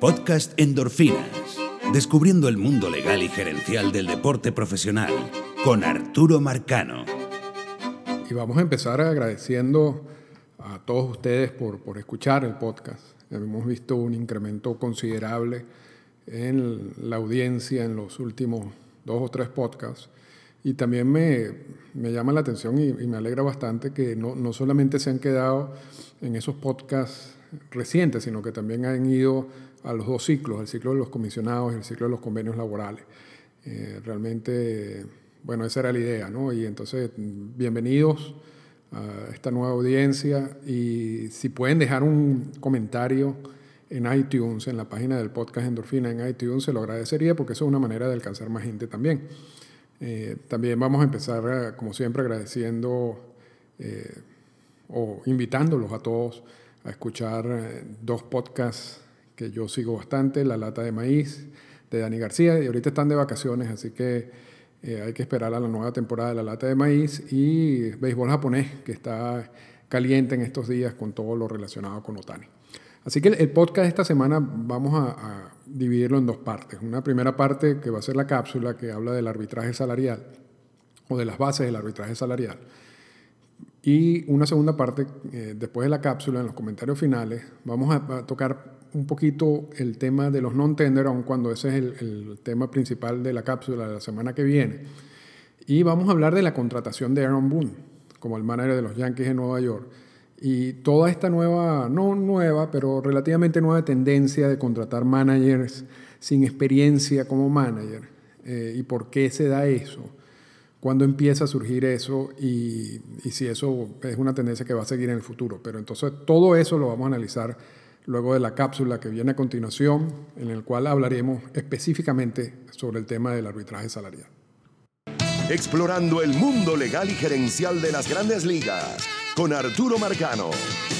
Podcast Endorfinas. Descubriendo el mundo legal y gerencial del deporte profesional con Arturo Marcano. Y vamos a empezar agradeciendo a todos ustedes por, por escuchar el podcast. Hemos visto un incremento considerable en la audiencia en los últimos dos o tres podcasts. Y también me, me llama la atención y, me alegra bastante que no, no solamente se han quedado en esos podcasts recientes, sino que también han ido a los dos ciclos, el ciclo de los comisionados y el ciclo de los convenios laborales. Eh, realmente, bueno, esa era la idea, ¿no? Y entonces, bienvenidos a esta nueva audiencia y si pueden dejar un comentario en iTunes, en la página del podcast Endorfina en iTunes, se lo agradecería porque eso es una manera de alcanzar más gente también. Eh, también vamos a empezar, como siempre, agradeciendo eh, o invitándolos a todos a escuchar eh, dos podcasts que yo sigo bastante, La Lata de Maíz de Dani García, y ahorita están de vacaciones, así que eh, hay que esperar a la nueva temporada de La Lata de Maíz y Béisbol Japonés, que está caliente en estos días con todo lo relacionado con Otani. Así que el podcast esta semana vamos a dividirlo en dos partes. Una primera parte que va a ser la cápsula que habla del arbitraje salarial o de las bases del arbitraje salarial. Y una segunda parte, eh, después de la cápsula, en los comentarios finales, vamos a, tocar un poquito el tema de los non-tender, aun cuando ese es el, el, tema principal de la cápsula de la semana que viene. Y vamos a hablar de la contratación de Aaron Boone como el manager de los Yankees de Nueva York. Y toda esta nueva, no nueva, pero relativamente nueva tendencia de contratar managers sin experiencia como manager. Eh, ¿Y por qué se da eso? Cuándo empieza a surgir eso y, y, si eso es una tendencia que va a seguir en el futuro. Pero entonces todo eso lo vamos a analizar luego de la cápsula que viene a continuación, en el cual hablaremos específicamente sobre el tema del arbitraje salarial. Explorando el mundo legal y gerencial de las grandes ligas con Arturo Marcano.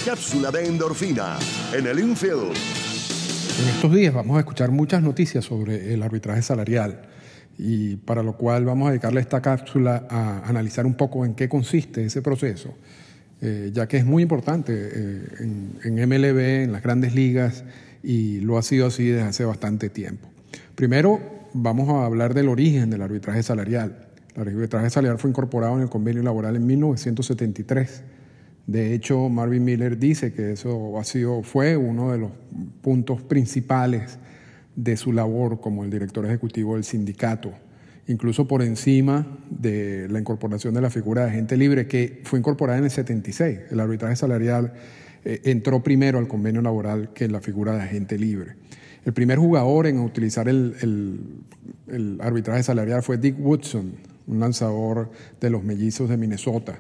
Cápsula de endorfina en el infield. En estos días vamos a escuchar muchas noticias sobre el arbitraje salarial y para lo cual vamos a dedicarle esta cápsula a analizar un poco en qué consiste ese proceso, eh, ya que es muy importante eh, en, en, MLB, en las grandes ligas, y lo ha sido así desde hace bastante tiempo. Primero, vamos a hablar del origen del arbitraje salarial. El arbitraje salarial fue incorporado en el convenio laboral en 1973. De hecho, Marvin Miller dice que eso ha sido, fue uno de los puntos principales de su labor como el director ejecutivo del sindicato, incluso por encima de la incorporación de la figura de agente libre, que fue incorporada en el 76. El arbitraje salarial eh, entró primero al convenio laboral que la figura de agente libre. El primer jugador en utilizar el, arbitraje salarial fue Dick Woodson, un lanzador de los mellizos de Minnesota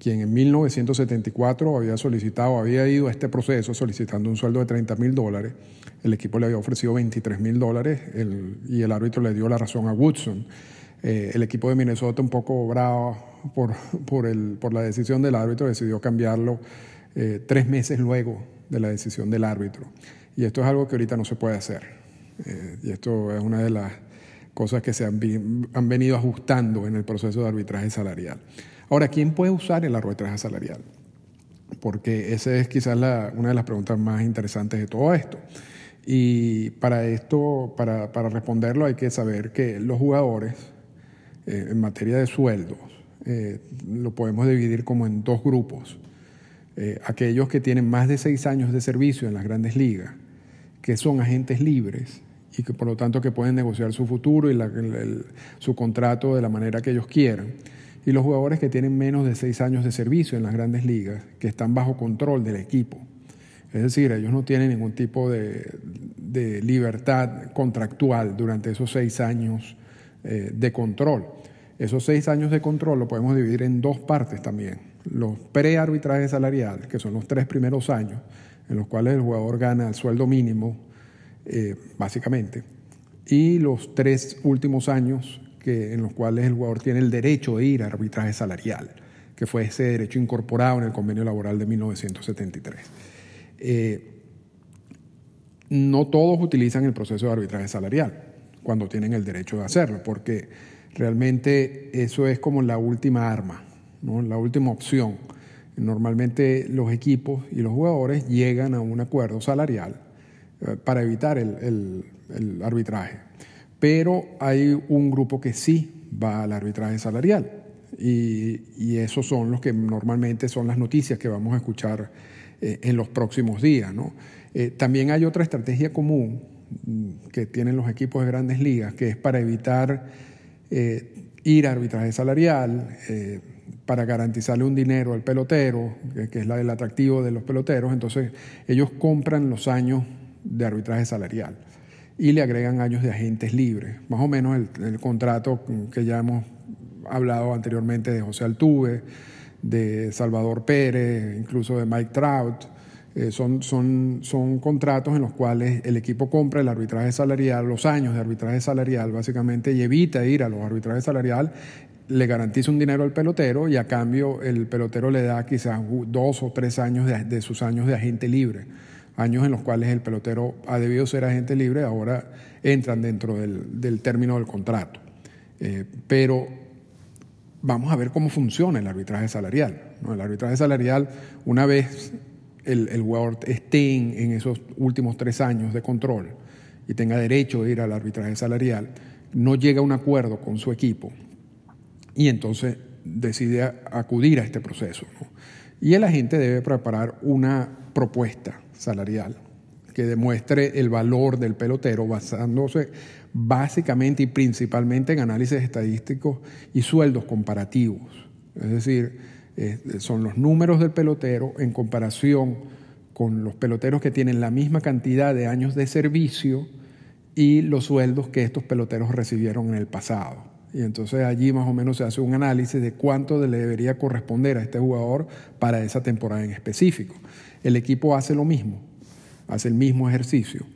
quien en 1974 había solicitado, había ido a este proceso solicitando un sueldo de 30 mil dólares. El equipo le había ofrecido 23 mil dólares y el árbitro le dio la razón a Woodson. Eh, el equipo de Minnesota, un poco bravo por, por, el, por la decisión del árbitro, decidió cambiarlo eh, tres meses luego de la decisión del árbitro. Y esto es algo que ahorita no se puede hacer. Eh, y esto es una de las cosas que se han, han venido ajustando en el proceso de arbitraje salarial. Ahora, ¿quién puede usar el arbitraje salarial? Porque esa es quizás una de las preguntas más interesantes de todo esto. Y para esto, para, responderlo, hay que saber que los jugadores, eh, en materia de sueldos, eh, lo podemos dividir como en dos grupos. Eh, aquellos que tienen más de seis años de servicio en las grandes ligas, que son agentes libres y que por lo tanto que pueden negociar su futuro y su contrato de la manera que ellos quieran y los jugadores que tienen menos de seis años de servicio en las grandes ligas, que están bajo control del equipo. Es decir, ellos no tienen ningún tipo de, de libertad contractual durante esos seis años eh, de control. Esos seis años de control lo podemos dividir en dos partes también. Los pre-arbitraje salarial, que son los tres primeros años, en los cuales el jugador gana el sueldo mínimo, eh, básicamente, y los tres últimos años que, en los cuales el jugador tiene el derecho de ir a arbitraje salarial, que fue ese derecho incorporado en el convenio laboral de 1973. Eh, no todos utilizan el proceso de arbitraje salarial cuando tienen el derecho de hacerlo, porque realmente eso es como la última arma, ¿no? la última opción. Normalmente los equipos y los jugadores llegan a un acuerdo salarial eh, para evitar el, arbitraje. Pero hay un grupo que sí va al arbitraje salarial. Y, esos son los que normalmente son las noticias que vamos a escuchar eh, en los próximos días. Eh, también hay otra estrategia común mm, que tienen los equipos de grandes ligas, que es para evitar ir a arbitraje salarial, para garantizarle un dinero al pelotero, que es la, el atractivo de los peloteros, entonces ellos compran los años de arbitraje salarial y le agregan años de agentes libres. Más o menos el, contrato que ya hemos hablado anteriormente de José Altuve, de Salvador Pérez, incluso de Mike Trout. Eh, son, son, son contratos en los cuales el equipo compra el arbitraje salarial, los años de arbitraje salarial básicamente, y evita ir a los arbitrajes salarial le garantiza un dinero al pelotero y a cambio el pelotero le da quizás dos o tres años de, sus años de agente libre, años en los cuales el pelotero ha debido ser agente libre, ahora entran dentro del, término del contrato. Eh, pero vamos a ver cómo funciona el arbitraje salarial. El arbitraje salarial, una vez el, el esté en esos últimos tres años de control y tenga derecho de ir al arbitraje salarial, no llega a un acuerdo con su equipo y entonces decide acudir a este proceso. Y el agente debe preparar una propuesta salarial que demuestre el valor del pelotero basándose básicamente y principalmente en análisis estadísticos y sueldos comparativos. Es decir, eh, son los números del pelotero en comparación con los peloteros que tienen la misma cantidad de años de servicio y los sueldos que estos peloteros recibieron en el pasado. Y entonces allí más o menos se hace un análisis de cuánto le debería corresponder a este jugador para esa temporada en específico. El equipo hace lo mismo, hace el mismo ejercicio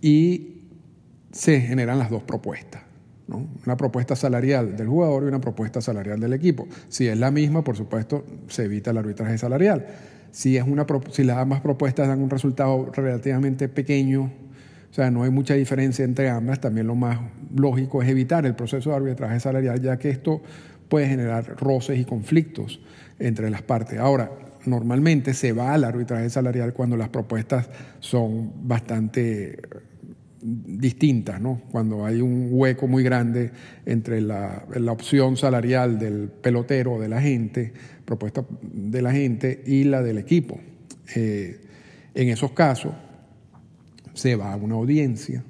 y se generan las dos propuestas. Una propuesta salarial del jugador y una propuesta salarial del equipo. Si es la misma, por supuesto, se evita el arbitraje salarial. Si, si las ambas propuestas dan un resultado relativamente pequeño, o sea, no hay mucha diferencia entre ambas. También lo más lógico es evitar el proceso de arbitraje salarial, ya que esto puede generar roces y conflictos entre las partes. Ahora, normalmente se va al arbitraje salarial cuando las propuestas son bastante distintas, ¿no? cuando hay un hueco muy grande entre la, opción salarial del pelotero de la gente, propuesta de la gente, y la del equipo. Eh, en esos casos, se va a una audiencia.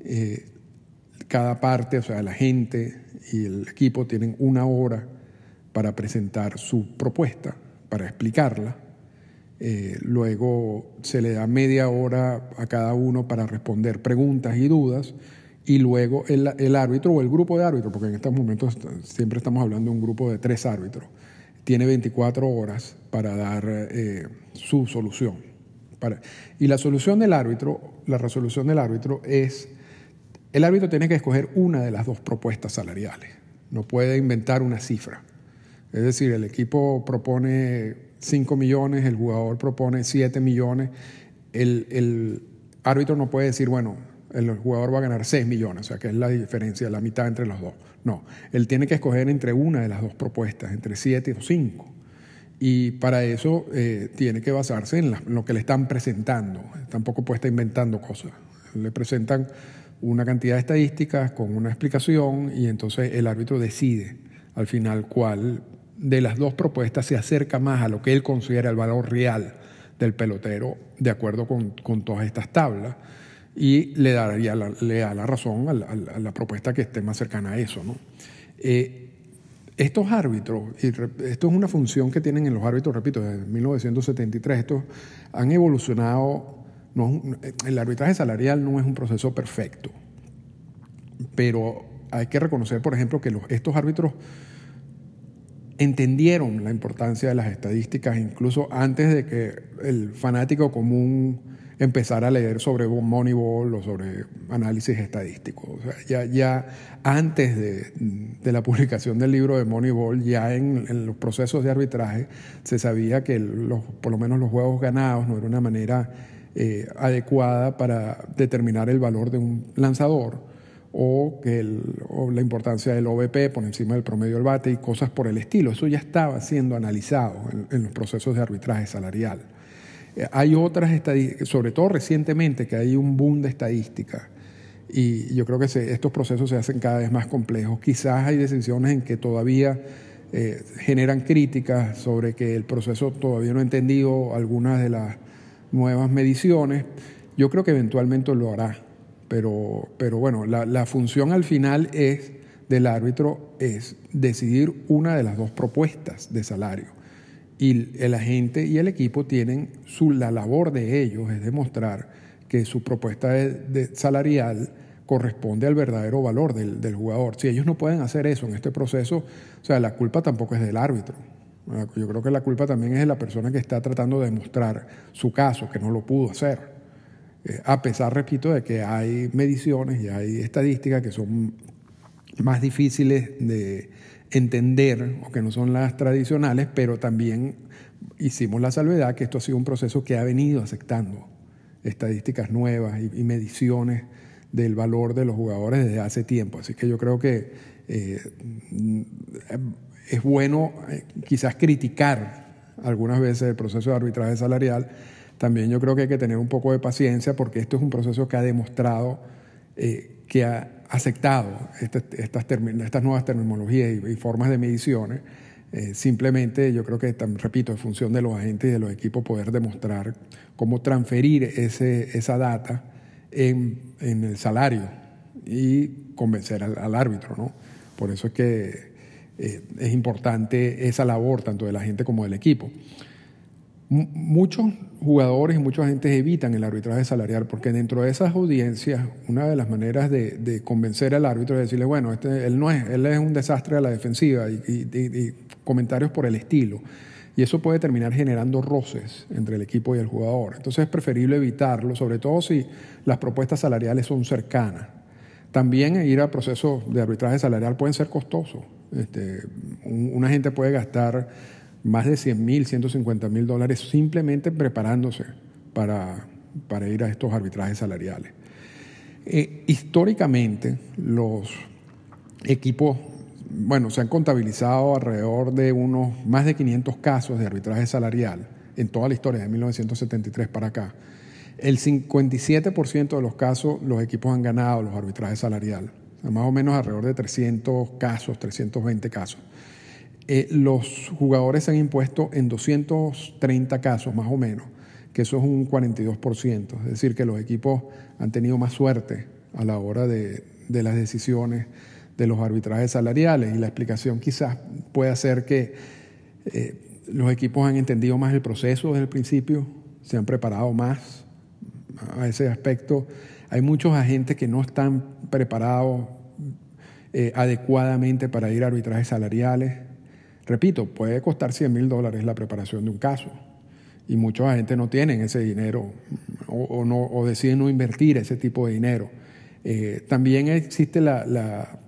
Eh, cada parte, o sea, la gente y el equipo tienen una hora para presentar su propuesta, para explicarla. Eh, luego se le da media hora a cada uno para responder preguntas y dudas. Y luego el, árbitro o el grupo de árbitros, porque en estos momentos siempre estamos hablando de un grupo de tres árbitros, tiene 24 horas para dar eh, su solución y la solución del árbitro, la resolución del árbitro es, el árbitro tiene que escoger una de las dos propuestas salariales, no puede inventar una cifra. Es decir, el equipo propone 5 millones, el jugador propone 7 millones, el, árbitro no puede decir, bueno, el jugador va a ganar 6 millones, o sea, que es la diferencia, la mitad entre los dos. No, él tiene que escoger entre una de las dos propuestas, entre 7 o 5. Y para eso eh, tiene que basarse en, lo que le están presentando. Tampoco puede estar inventando cosas. Le presentan una cantidad de estadísticas con una explicación y entonces el árbitro decide al final cuál de las dos propuestas se acerca más a lo que él considera el valor real del pelotero de acuerdo con, todas estas tablas y le daría la, le da la razón a la, propuesta que esté más cercana a eso. ¿no? Eh, estos árbitros, y esto es una función que tienen en los árbitros, repito, desde 1973, estos han evolucionado. el arbitraje salarial no es un proceso perfecto, pero hay que reconocer, por ejemplo, que estos árbitros entendieron la importancia de las estadísticas incluso antes de que el fanático común empezar a leer sobre Moneyball o sobre análisis estadístico. ya, ya antes de, la publicación del libro de Moneyball, ya en, los procesos de arbitraje, se sabía que los, por lo menos los juegos ganados no era una manera eh, adecuada para determinar el valor de un lanzador o, que la importancia del OVP por encima del promedio del bate y cosas por el estilo. Eso ya estaba siendo analizado en los procesos de arbitraje salarial. Eh, hay otras estadísticas, sobre todo recientemente, que hay un boom de estadísticas y yo creo que estos procesos se hacen cada vez más complejos. Quizás hay decisiones en que todavía eh, generan críticas sobre que el proceso todavía no ha entendido algunas de las nuevas mediciones. Yo creo que eventualmente lo hará, pero, pero bueno, la, función al final es del árbitro es decidir una de las dos propuestas de salario. Y el agente y el equipo tienen su, la labor de ellos es demostrar que su propuesta de, salarial corresponde al verdadero valor del, del, jugador. Si ellos no pueden hacer eso en este proceso, o sea, la culpa tampoco es del árbitro. Yo creo que la culpa también es de la persona que está tratando de demostrar su caso, que no lo pudo hacer. Eh, a pesar, repito, de que hay mediciones y hay estadísticas que son más difíciles de entender o que no son las tradicionales, pero también hicimos la salvedad que esto ha sido un proceso que ha venido aceptando estadísticas nuevas y, mediciones del valor de los jugadores desde hace tiempo. Así que yo creo que eh, es bueno eh, quizás criticar algunas veces el proceso de arbitraje salarial. También yo creo que hay que tener un poco de paciencia porque esto es un proceso que ha demostrado eh, que ha aceptado estas, estas, nuevas terminologías y, formas de mediciones. Eh, simplemente yo creo que, repito, es función de los agentes y de los equipos poder demostrar cómo transferir ese, esa data en, en, el salario y convencer al, árbitro. ¿no? Por eso es que eh, es importante esa labor tanto de la gente como del equipo muchos jugadores y mucha gente evitan el arbitraje salarial porque dentro de esas audiencias una de las maneras de, convencer al árbitro es decirle bueno este, él no es él es un desastre a la defensiva y, comentarios por el estilo. Y eso puede terminar generando roces entre el equipo y el jugador. Entonces es preferible evitarlo sobre todo si las propuestas salariales son cercanas. También ir a procesos de arbitraje salarial pueden ser costosos. Este, una gente puede gastar más de 100 mil, 150 mil dólares simplemente preparándose para, para, ir a estos arbitrajes salariales. Eh, históricamente, los equipos, bueno, se han contabilizado alrededor de unos más de 500 casos de arbitraje salarial en toda la historia de 1973 para acá. El 57% de los casos los equipos han ganado los arbitrajes salariales, más o menos alrededor de 300 casos, 320 casos. Eh, los jugadores se han impuesto en 230 casos más o menos, que eso es un 42%, es decir, que los equipos han tenido más suerte a la hora de, las decisiones de los arbitrajes salariales y la explicación quizás puede ser que eh, los equipos han entendido más el proceso desde el principio, se han preparado más a ese aspecto. Hay muchos agentes que no están preparados eh, adecuadamente para ir a arbitrajes salariales. Repito, puede costar 100 mil dólares la preparación de un caso y mucha gente no tienen ese dinero o, no, deciden no invertir ese tipo de dinero. Eh, también existe la,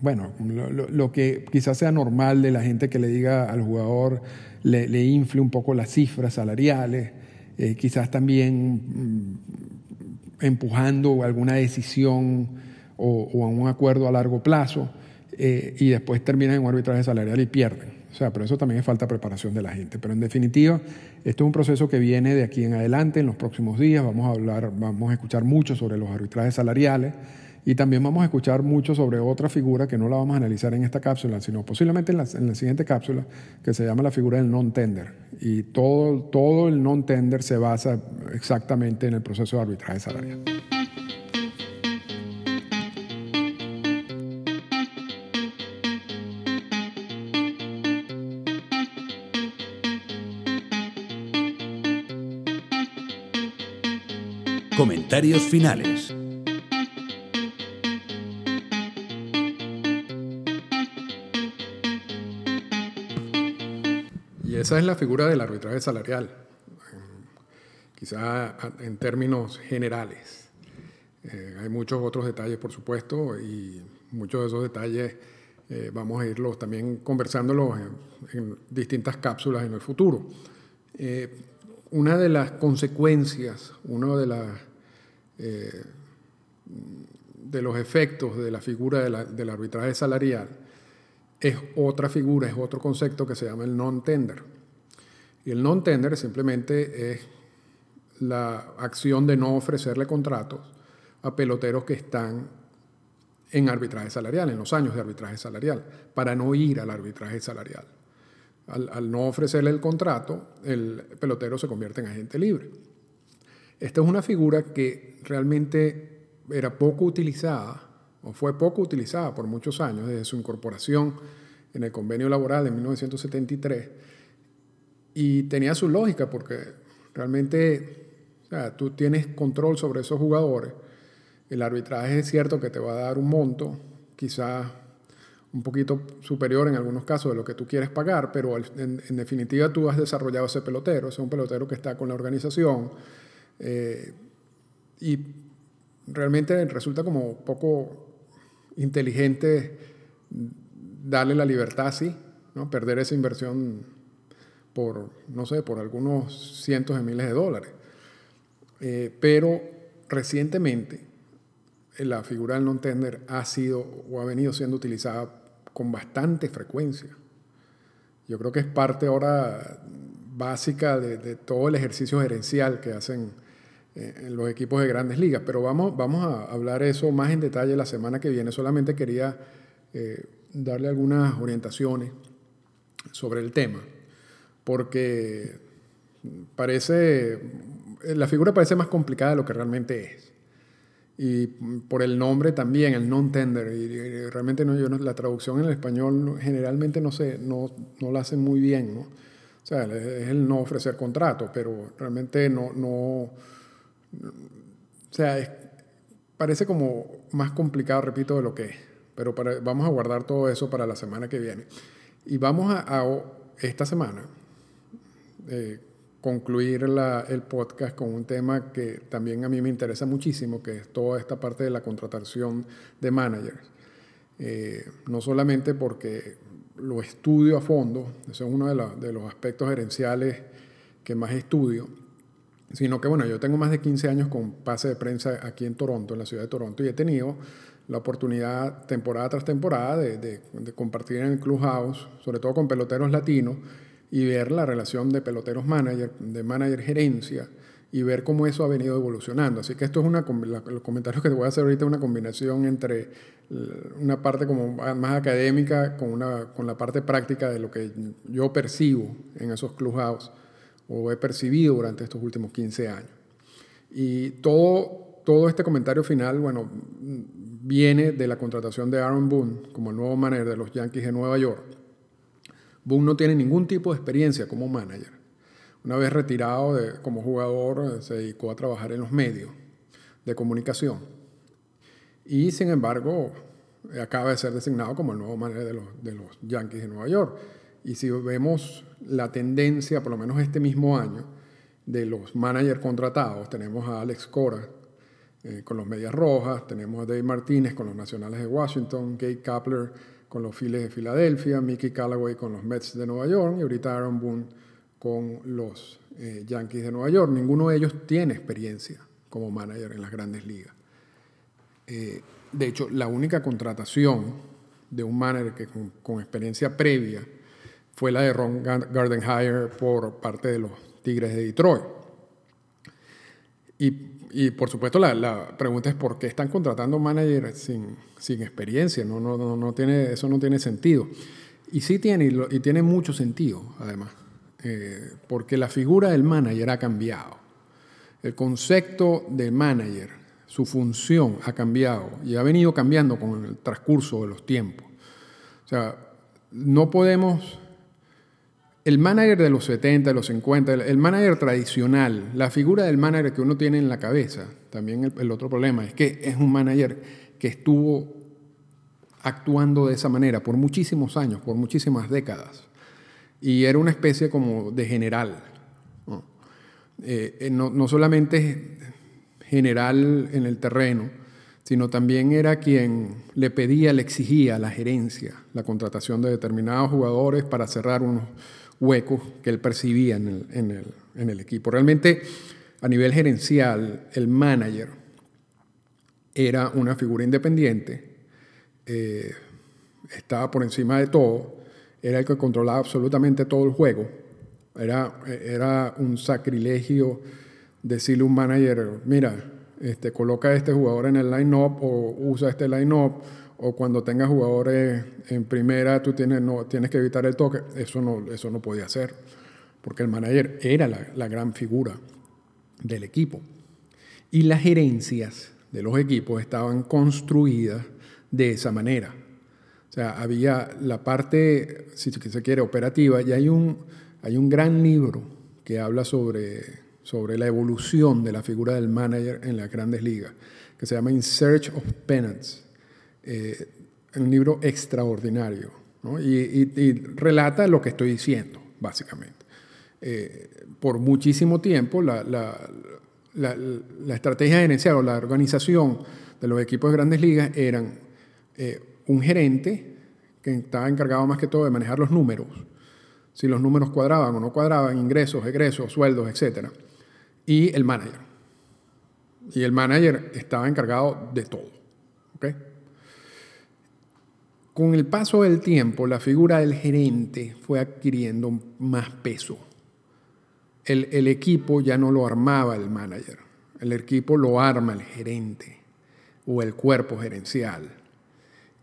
bueno, lo, que quizás sea normal de la gente que le diga al jugador, le, le infle un poco las cifras salariales, eh, quizás también mm, empujando alguna decisión o, a un acuerdo a largo plazo. Eh, y después terminan en un arbitraje salarial y pierden. O sea, pero eso también es falta de preparación de la gente. Pero en definitiva, esto es un proceso que viene de aquí en adelante, en los próximos días. Vamos a hablar, vamos a escuchar mucho sobre los arbitrajes salariales y también vamos a escuchar mucho sobre otra figura que no la vamos a analizar en esta cápsula, sino posiblemente en la, en la siguiente cápsula, que se llama la figura del non-tender. Y todo, todo el non-tender se basa exactamente en el proceso de arbitraje salarial. Comentarios finales. Y esa es la figura del arbitraje salarial, quizá en términos generales. Eh, hay muchos otros detalles, por supuesto, y muchos de esos detalles eh, vamos a irlos también conversándolos en, distintas cápsulas en el futuro. Eh, una de las consecuencias, una de las eh, de los efectos de la figura del arbitraje salarial es otra figura, es otro concepto que se llama el non-tender. Y el non-tender simplemente es la acción de no ofrecerle contratos a peloteros que están en arbitraje salarial, en los años de arbitraje salarial, para no ir al arbitraje salarial. Al, no ofrecerle el contrato, el pelotero se convierte en agente libre. Esta es una figura que realmente era poco utilizada, o fue poco utilizada por muchos años, desde su incorporación en el convenio laboral de 1973, y tenía su lógica porque realmente tú tienes control sobre esos jugadores. El arbitraje es cierto que te va a dar un monto, quizás un poquito superior en algunos casos de lo que tú quieres pagar, pero en, definitiva tú has desarrollado ese pelotero, ese es un pelotero que está con la organización eh, y realmente resulta como poco inteligente darle la libertad así, ¿no? perder esa inversión por, no sé, por algunos cientos de miles de dólares. Eh, pero recientemente eh, la figura del non-tender ha sido o ha venido siendo utilizada con bastante frecuencia. Yo creo que es parte ahora básica de, todo el ejercicio gerencial que hacen en los equipos de grandes ligas, pero vamos, vamos a hablar eso más en detalle la semana que viene. Solamente quería darle algunas orientaciones sobre el tema, porque parece eh, la figura parece más complicada de lo que realmente es. Y por el nombre también, el non-tender. Y, realmente no, yo la traducción en el español generalmente no, sé, no, no la hacen muy bien. ¿no? O sea, es el no ofrecer contrato, pero realmente no... no o sea, parece como más complicado, repito, de lo que es. Pero vamos a guardar todo eso para la semana que viene. Y vamos a, esta semana, eh, concluir el podcast con un tema que también a mí me interesa muchísimo, que es toda esta parte de la contratación de managers. Eh, no solamente porque lo estudio a fondo, ese es uno de, los aspectos gerenciales que más estudio, sino que bueno, yo tengo más de 15 años con pase de prensa aquí en Toronto, en la ciudad de Toronto, y he tenido la oportunidad temporada tras temporada de, de compartir en el Clubhouse, sobre todo con peloteros latinos, y ver la relación de peloteros manager, de manager gerencia y ver cómo eso ha venido evolucionando. Así que esto es una, los comentarios que te voy a hacer ahorita, una combinación entre una parte como más académica con, una, con la parte práctica de lo que yo percibo en esos clubhouse o he percibido durante estos últimos 15 años. Y todo, todo este comentario final, bueno, viene de la contratación de Aaron Boone como el nuevo manager de los Yankees de Nueva York Boone no tiene ningún tipo de experiencia como manager. Una vez retirado como jugador, se dedicó a trabajar en los medios de comunicación. Y sin embargo, acaba de ser designado como el nuevo manager de los, de los Yankees de Nueva York. Y si vemos la tendencia, por lo menos este mismo año, de los managers contratados, tenemos a Alex Cora eh, con los Medias Rojas, tenemos a Dave Martínez con los Nacionales de Washington, Gay Kapler con los Phillies de Filadelfia, Mickey Callaway con los Mets de Nueva York y ahorita Aaron Boone con los eh, Yankees de Nueva York. Ninguno de ellos tiene experiencia como manager en las grandes ligas. Eh, de hecho, la única contratación de un manager que con, experiencia previa fue la de Ron Gardenhire por parte de los Tigres de Detroit. Y y por supuesto la, pregunta es por qué están contratando managers sin, sin experiencia, no, no, no, no, tiene, eso no tiene sentido. Y sí tiene, y, tiene mucho sentido, además, eh, porque la figura del manager ha cambiado. El concepto del manager, su función ha cambiado y ha venido cambiando con el transcurso de los tiempos. O sea, no podemos el manager de los 70, de los 50, el, manager tradicional, la figura del manager que uno tiene en la cabeza, también el, otro problema es que es un manager que estuvo actuando de esa manera por muchísimos años, por muchísimas décadas, y era una especie como de general. no, eh, eh, no solamente general en el terreno, sino también era quien le pedía, le exigía la gerencia, la contratación de determinados jugadores para cerrar unos huecos que él percibía en el, equipo. Realmente, a nivel gerencial, el manager era una figura independiente, eh, estaba por encima de todo, era el que controlaba absolutamente todo el juego, Era, era un sacrilegio decirle a un manager, mira, este, coloca a este jugador en el line-up o usa este line-up, o cuando tengas jugadores en primera, tú tienes, que evitar el toque. Eso no, podía ser, porque el manager era la, gran figura del equipo. Y las gerencias de los equipos estaban construidas de esa manera. O sea, había la parte, si se quiere, operativa, y hay un, hay un gran libro que habla sobre, sobre la evolución de la figura del manager en las grandes ligas, que se llama In Search of Penance. Eh, un libro extraordinario, y, relata lo que estoy diciendo, básicamente. Eh, por muchísimo tiempo, la, la, estrategia gerencial o la organización de los equipos de grandes ligas eran eh, un gerente que estaba encargado más que todo de manejar los números, si los números cuadraban o no cuadraban, ingresos, egresos, sueldos, etc. Y el manager. Y el manager estaba encargado de todo. Con el paso del tiempo, la figura del gerente fue adquiriendo más peso el, equipo ya no lo armaba el manager, el equipo lo arma el gerente o el cuerpo gerencial.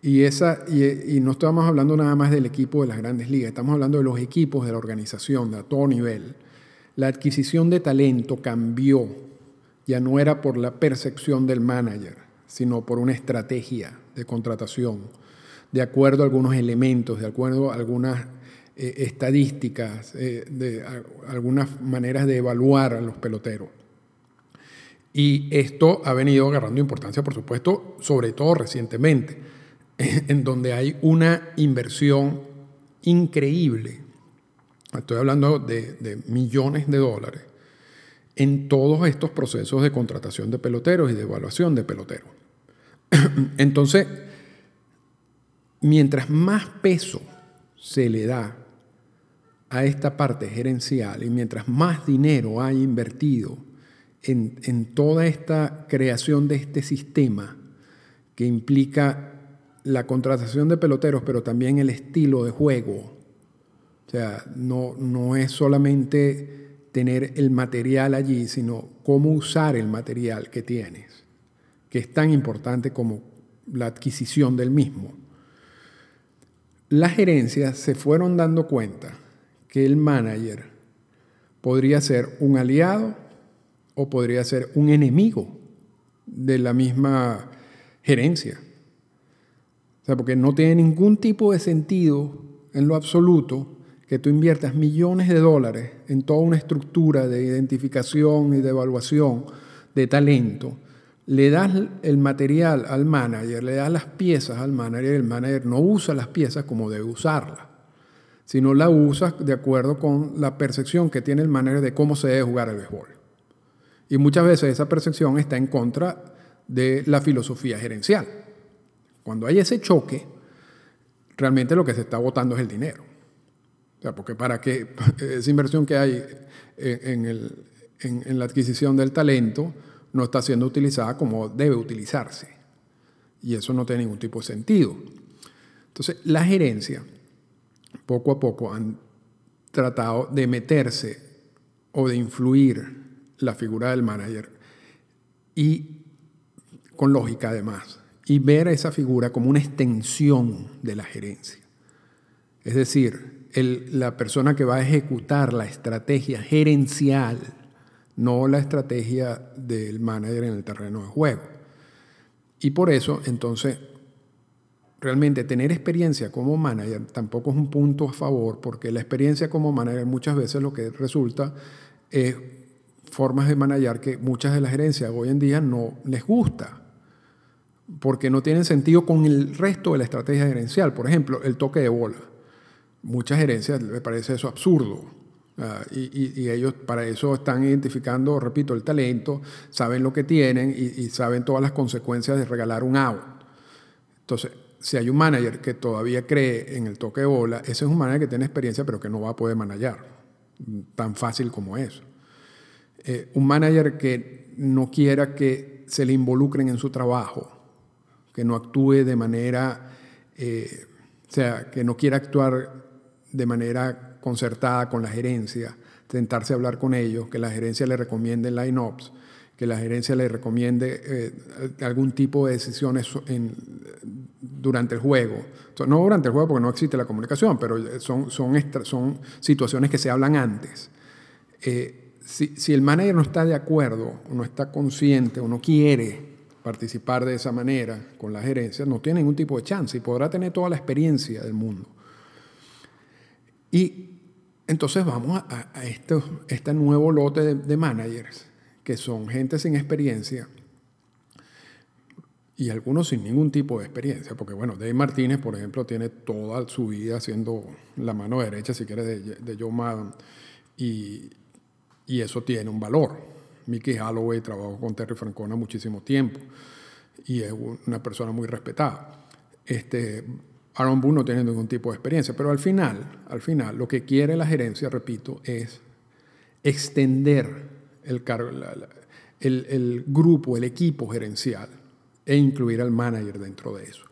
Y, esa, y, no estamos hablando nada más del equipo de las grandes ligas, estamos hablando de los equipos de la organización a todo nivel. La adquisición de talento cambió, ya no era por la percepción del manager, sino por una estrategia de contratación, de acuerdo a algunos elementos, de acuerdo a algunas eh, estadísticas, eh, de algunas maneras de evaluar a los peloteros. Y esto ha venido agarrando importancia, por supuesto, sobre todo recientemente, en donde hay una inversión increíble, estoy hablando de, de millones de dólares, en todos estos procesos de contratación de peloteros y de evaluación de peloteros. Entonces, mientras más peso se le da a esta parte gerencial y mientras más dinero hay invertido en, toda esta creación de este sistema que implica la contratación de peloteros, pero también el estilo de juego. O sea, no, no es solamente tener el material allí, sino cómo usar el material que tienes, que es tan importante como la adquisición del mismo. Las gerencias se fueron dando cuenta que el manager podría ser un aliado o podría ser un enemigo de la misma gerencia. O sea, porque no tiene ningún tipo de sentido en lo absoluto que tú inviertas millones de dólares en toda una estructura de identificación y de evaluación de talento, le das el material al manager, le das las piezas al manager y el manager no usa las piezas como debe usarlas sino la usas de acuerdo con la percepción que tiene el manager de cómo se debe jugar el béisbol. Y muchas veces esa percepción está en contra de la filosofía gerencial. Cuando hay ese choque, realmente lo que se está votando es el dinero. O sea, porque para que esa inversión que hay en, en la adquisición del talento no está siendo utilizada como debe utilizarse. Y eso no tiene ningún tipo de sentido. Entonces, la gerencia poco a poco han tratado de meterse o de influir la figura del manager y con lógica además, y ver a esa figura como una extensión de la gerencia. Es decir, la persona que va a ejecutar la estrategia gerencial, no la estrategia del manager en el terreno de juego. Y por eso, entonces, realmente tener experiencia como manager tampoco es un punto a favor, porque la experiencia como manager muchas veces lo que resulta es formas de manejar que muchas de las gerencias hoy en día no les gusta, porque no tienen sentido con el resto de la estrategia gerencial. Por ejemplo, el toque de bola. Muchas gerencias les parece eso absurdo. Ah, y, ellos para eso están identificando, repito, el talento, saben lo que tienen y, saben todas las consecuencias de regalar un out. Entonces, si hay un manager que todavía cree en el toque de bola, ese es un manager que tiene experiencia pero que no va a poder manejar, tan fácil como eso. Eh, un manager que no quiera que se le involucren en su trabajo, que no actúe de manera, eh, o sea, que no quiera actuar de manera concertada con la gerencia, sentarse a hablar con ellos, que la gerencia le recomiende line-ups, que la gerencia le recomiende eh, algún tipo de decisiones durante el juego. No durante el juego porque no existe la comunicación, pero son, son, situaciones que se hablan antes. Eh, si, el manager no está de acuerdo, no está consciente, o no quiere participar de esa manera con la gerencia, no tiene ningún tipo de chance y podrá tener toda la experiencia del mundo. Y entonces vamos a, este, este, nuevo lote de, de managers que son gente sin experiencia y algunos sin ningún tipo de experiencia, porque bueno, Dave Martínez, por ejemplo, tiene toda su vida siendo la mano derecha, si quieres, de, de Joe Madden, y, y, eso tiene un valor. Mickey Holloway trabajó con Terry Francona muchísimo tiempo y es una persona muy respetada. Este, Aaron Boone no tiene ningún tipo de experiencia, pero al final, al final, lo que quiere la gerencia, repito, es extender el, el, el grupo, el equipo gerencial e incluir al manager dentro de eso.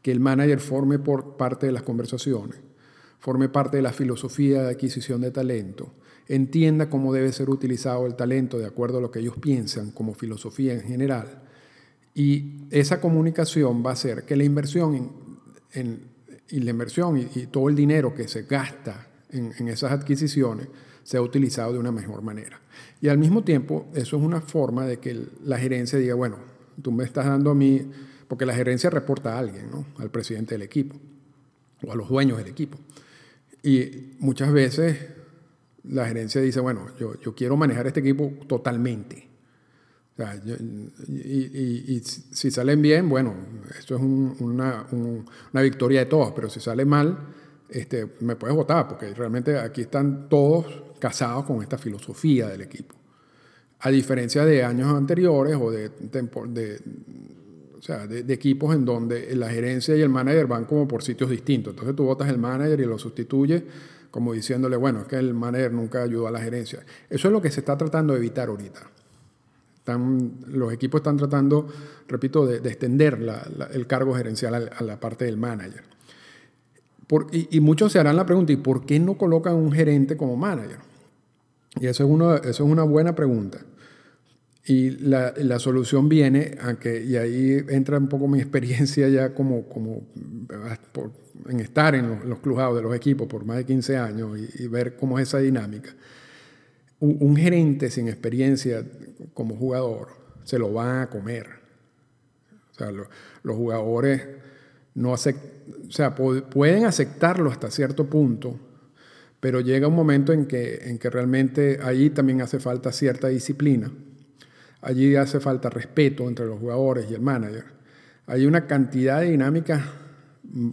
Que el manager forme por parte de las conversaciones, forme parte de la filosofía de adquisición de talento, entienda cómo debe ser utilizado el talento de acuerdo a lo que ellos piensan como filosofía en general. Y esa comunicación va a hacer que la inversión en, y la inversión y, todo el dinero que se gasta en, en esas adquisiciones sea utilizado de una mejor manera. Y al mismo tiempo, eso es una forma de que la gerencia diga, bueno, tú me estás dando a mí, porque la gerencia reporta a alguien, ¿no? al presidente del equipo o a los dueños del equipo. Y muchas veces la gerencia dice, bueno, yo, yo quiero manejar este equipo totalmente. Y, si salen bien, bueno, esto es una, una, victoria de todos, pero si sale mal, este, me puedes votar, porque realmente aquí están todos casados con esta filosofía del equipo. A diferencia de años anteriores o de, de, o sea, de, equipos en donde la gerencia y el manager van como por sitios distintos. Entonces tú votas el manager y lo sustituyes como diciéndole, bueno, es que el manager nunca ayudó a la gerencia. Eso es lo que se está tratando de evitar ahorita. Están, los equipos están tratando, repito, de, extender el cargo gerencial a, la parte del manager. y, y, muchos se harán la pregunta, ¿y por qué no colocan un gerente como manager? Y eso es, uno, eso es una buena pregunta. Y la, la, solución viene, aunque, y ahí entra un poco mi experiencia ya como, como en estar en los, los de los equipos por más de 15 años y, ver cómo es esa dinámica. Un, gerente sin experiencia como jugador se lo van a comer. Los jugadores no o sea, pueden aceptarlo hasta cierto punto, pero llega un momento en que, en que realmente allí también hace falta cierta disciplina, allí hace falta respeto entre los jugadores y el manager. Hay una cantidad de dinámicas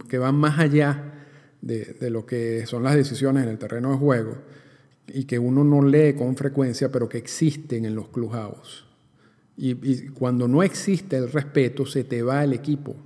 que van más allá de, de, lo que son las decisiones en el terreno de juego y que uno no lee con frecuencia, pero que existen en los clubhouse. Y, cuando no existe el respeto, se te va el equipo.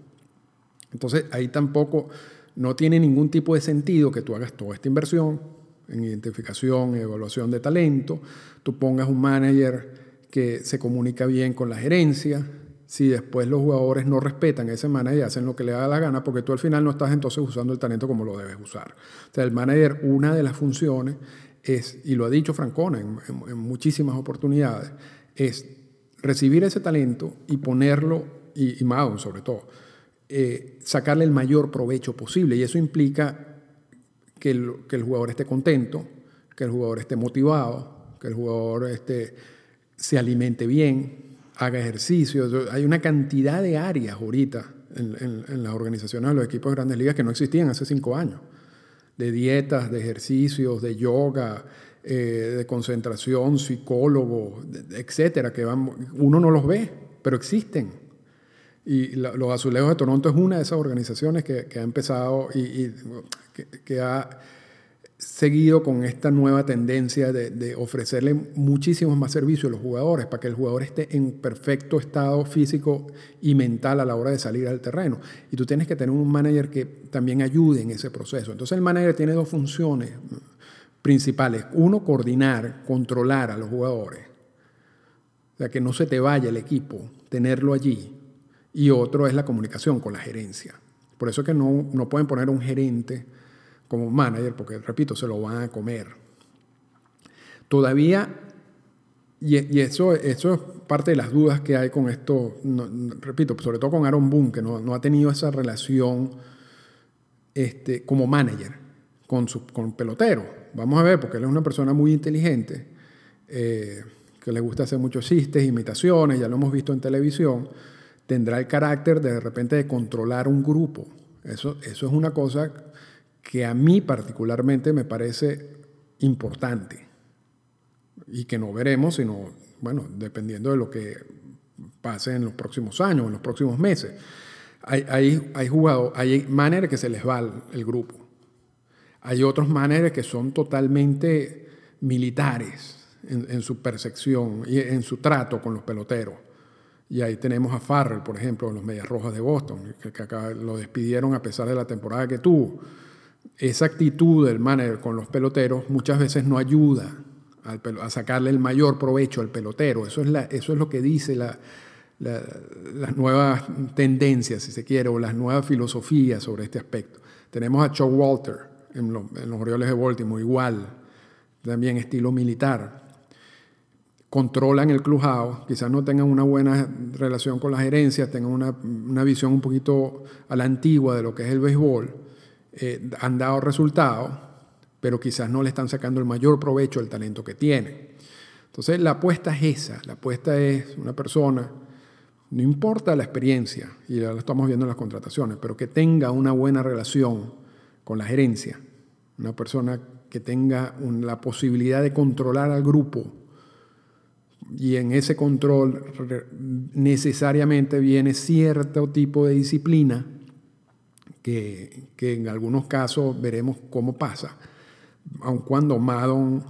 Entonces ahí tampoco no tiene ningún tipo de sentido que tú hagas toda esta inversión en identificación y evaluación de talento, tú pongas un manager que se comunica bien con la gerencia, si después los jugadores no respetan a ese manager y hacen lo que le da la gana, porque tú al final no estás entonces usando el talento como lo debes usar. O sea, el manager, una de las funciones es, y lo ha dicho Francona en, muchísimas oportunidades, es recibir ese talento y ponerlo, y, y sobre todo, eh, sacarle el mayor provecho posible. Y eso implica que el, que el, jugador esté contento, que el jugador esté motivado, que el jugador esté, se alimente bien, haga ejercicio. Hay una cantidad de áreas ahorita en, en, las organizaciones de los equipos de grandes ligas que no existían hace cinco años. De dietas, de ejercicios, de yoga, eh, de concentración, psicólogo, etcétera, que van, uno no los ve, pero existen. Y los Azulejos de Toronto es una de esas organizaciones que, que ha empezado y, que, ha seguido con esta nueva tendencia de, ofrecerle muchísimos más servicios a los jugadores para que el jugador esté en perfecto estado físico y mental a la hora de salir al terreno. Y tú tienes que tener un manager que también ayude en ese proceso. Entonces el manager tiene dos funciones principales. Uno, coordinar, controlar a los jugadores. O sea, que no se te vaya el equipo, tenerlo allí y otro es la comunicación con la gerencia. Por eso es que no, no pueden poner un gerente como manager, porque, repito, se lo van a comer. Todavía, y, eso, eso es parte de las dudas que hay con esto, repito, sobre todo con Aaron Boone, que no, ha tenido esa relación este, como manager con, su, con pelotero. Vamos a ver, porque él es una persona muy inteligente, eh, que le gusta hacer muchos chistes, imitaciones, ya lo hemos visto en televisión, tendrá el carácter de de repente de controlar un grupo. Eso, eso es una cosa que a mí particularmente me parece importante y que no veremos, sino, bueno, dependiendo de lo que pase en los próximos años, en los próximos meses. Hay, hay, hay jugadores, hay maneras que se les va el, grupo. Hay otros maneras que son totalmente militares en, su percepción y en su trato con los peloteros. Y ahí tenemos a Farrell, por ejemplo, en los Medias Rojas de Boston, que, que acá lo despidieron a pesar de la temporada que tuvo. Esa actitud del manager con los peloteros muchas veces no ayuda a sacarle el mayor provecho al pelotero. Eso es, la, eso es lo que dice la, las nuevas tendencias, si se quiere, o las nuevas filosofías sobre este aspecto. Tenemos a Chuck Walter en, los Orioles de Baltimore, igual, también estilo militar. Controlan el clubhouse, quizás no tengan una buena relación con las gerencias, tengan una, una visión un poquito a la antigua de lo que es el béisbol, eh, han dado resultados, pero quizás no le están sacando el mayor provecho al talento que tienen. Entonces la apuesta es esa, la apuesta es una persona, no importa la experiencia, y ya estamos viendo en las contrataciones, pero que tenga una buena relación con la gerencia, una persona que tenga la posibilidad de controlar al grupo y en ese control necesariamente viene cierto tipo de disciplina que, que en algunos casos veremos cómo pasa aun cuando Madon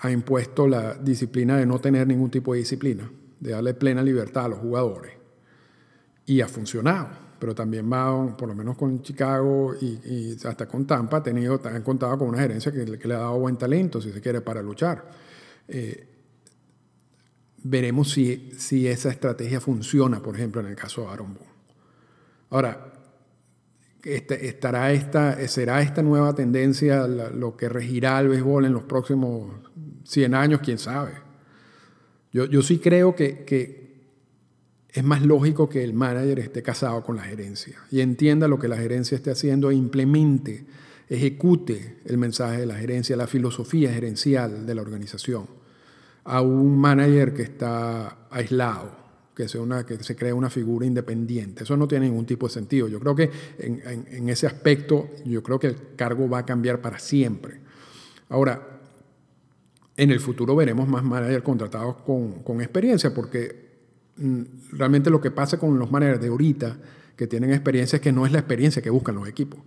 ha impuesto la disciplina de no tener ningún tipo de disciplina, de darle plena libertad a los jugadores. Y ha funcionado. Pero también Madon, por lo menos con Chicago y, hasta con Tampa, ha tenido, han contado con una gerencia que, le ha dado buen talento, si se quiere, para luchar. Eh, veremos si, si esa estrategia funciona, por ejemplo, en el caso de Aaron Boone. Ahora, este, estará esta, será esta nueva tendencia lo que regirá el béisbol en los próximos 100 años, quién sabe. Yo, yo sí creo que, que, es más lógico que el manager esté casado con la gerencia y entienda lo que la gerencia esté haciendo e implemente, ejecute el mensaje de la gerencia, la filosofía gerencial de la organización, a un manager que está aislado que, sea una, que se cree una figura independiente. Eso no tiene ningún tipo de sentido. Yo creo que en, ese aspecto, yo creo que el cargo va a cambiar para siempre. Ahora, en el futuro veremos más managers contratados con, con experiencia, porque mm, realmente lo que pasa con los managers de ahorita que tienen experiencia es que no es la experiencia que buscan los equipos.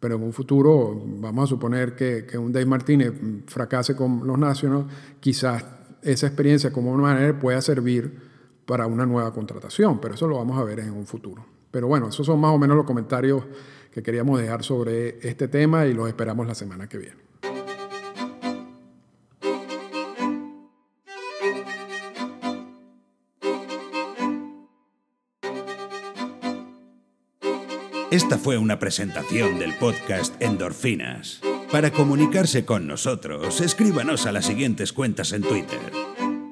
Pero en un futuro, vamos a suponer que, que un Dave Martínez fracase con los Nationals, quizás esa experiencia como manager pueda servir para una nueva contratación, pero eso lo vamos a ver en un futuro. Pero bueno, esos son más o menos los comentarios que queríamos dejar sobre este tema y los esperamos la semana que viene. Esta fue una presentación del podcast Endorfinas. Para comunicarse con nosotros, escríbanos a las siguientes cuentas en Twitter